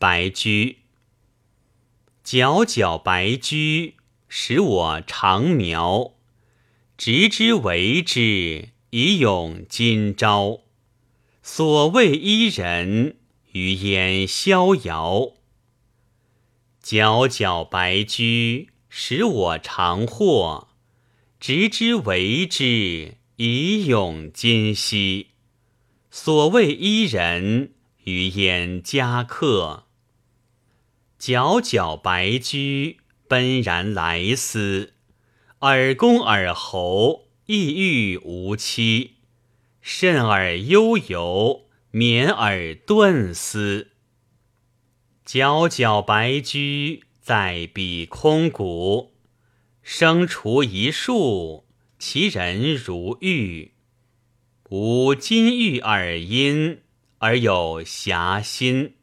白驹，皎皎白驹，使我长苗。直之为之，以咏今朝。所谓伊人，余焉逍遥。皎皎白驹，使我长获。直之为之，以咏今夕。所谓伊人，余焉家客。皎皎白驹，奔然来思。尔公尔侯，意欲无期。甚而悠游，绵而顿思。皎皎白驹，在彼空谷。生除一树，其人如玉。无金玉尔阴，而有侠心。